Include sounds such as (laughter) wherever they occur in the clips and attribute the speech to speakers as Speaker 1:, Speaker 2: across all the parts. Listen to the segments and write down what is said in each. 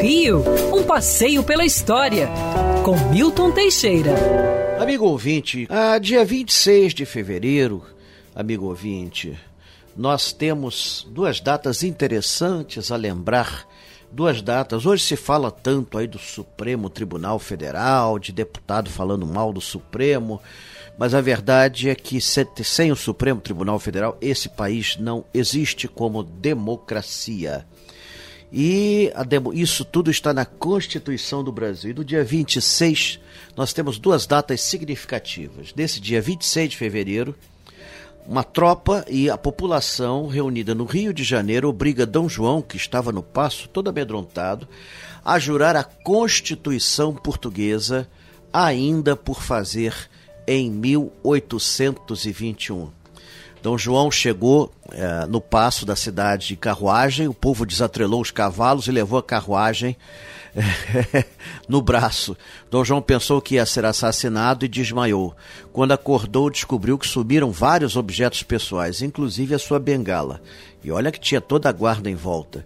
Speaker 1: Rio, um passeio pela história, com Milton Teixeira.
Speaker 2: Amigo ouvinte, a dia 26 de fevereiro, amigo ouvinte, nós temos duas datas interessantes a lembrar. Duas datas. Hoje se fala tanto aí do Supremo Tribunal Federal, de deputado falando mal do Supremo, mas a verdade é que sem o Supremo Tribunal Federal, esse país não existe como democracia. E isso tudo está na Constituição do Brasil. E do dia 26, nós temos duas datas significativas. Nesse dia 26 de fevereiro, uma tropa e a população reunida no Rio de Janeiro obriga Dom João, que estava no passo, todo amedrontado, a jurar a Constituição portuguesa, ainda por fazer em 1821. Dom João chegou é, no passo da cidade de carruagem, o povo desatrelou os cavalos e levou a carruagem é, (laughs) no braço. Dom João pensou que ia ser assassinado e desmaiou. Quando acordou, descobriu que sumiram vários objetos pessoais, inclusive a sua bengala. E olha que tinha toda a guarda em volta.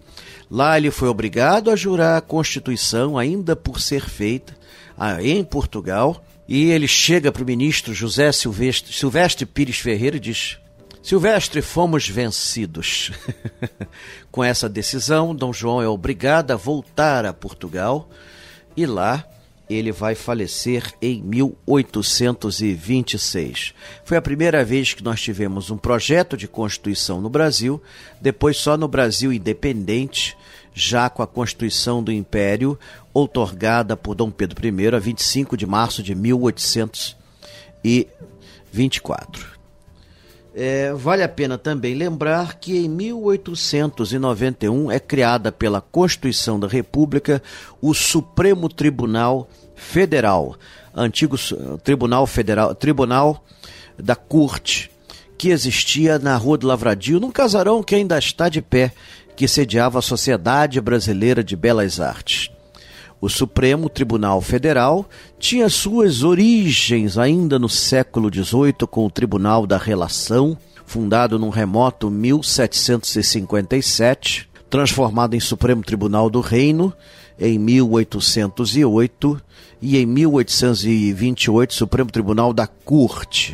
Speaker 2: Lá ele foi obrigado a jurar a Constituição, ainda por ser feita, em Portugal, e ele chega para o ministro José Silvestre, Silvestre Pires Ferreira e diz: Silvestre, fomos vencidos. (laughs) Com essa decisão, Dom João é obrigado a voltar a Portugal e lá ele vai falecer em 1826. Foi a primeira vez que nós tivemos um projeto de Constituição no Brasil, depois só no Brasil independente, já com a Constituição do Império, outorgada por Dom Pedro I a 25 de março de 1824. É, vale a pena também lembrar que em 1891 é criada pela Constituição da República o Supremo Tribunal Federal, antigo Tribunal Federal, Tribunal da Corte, que existia na Rua do Lavradio, num casarão que ainda está de pé, que sediava a Sociedade Brasileira de Belas Artes. O Supremo Tribunal Federal tinha suas origens ainda no século XVIII com o Tribunal da Relação, fundado num remoto 1757, transformado em Supremo Tribunal do Reino em 1808 e em 1828 Supremo Tribunal da Corte.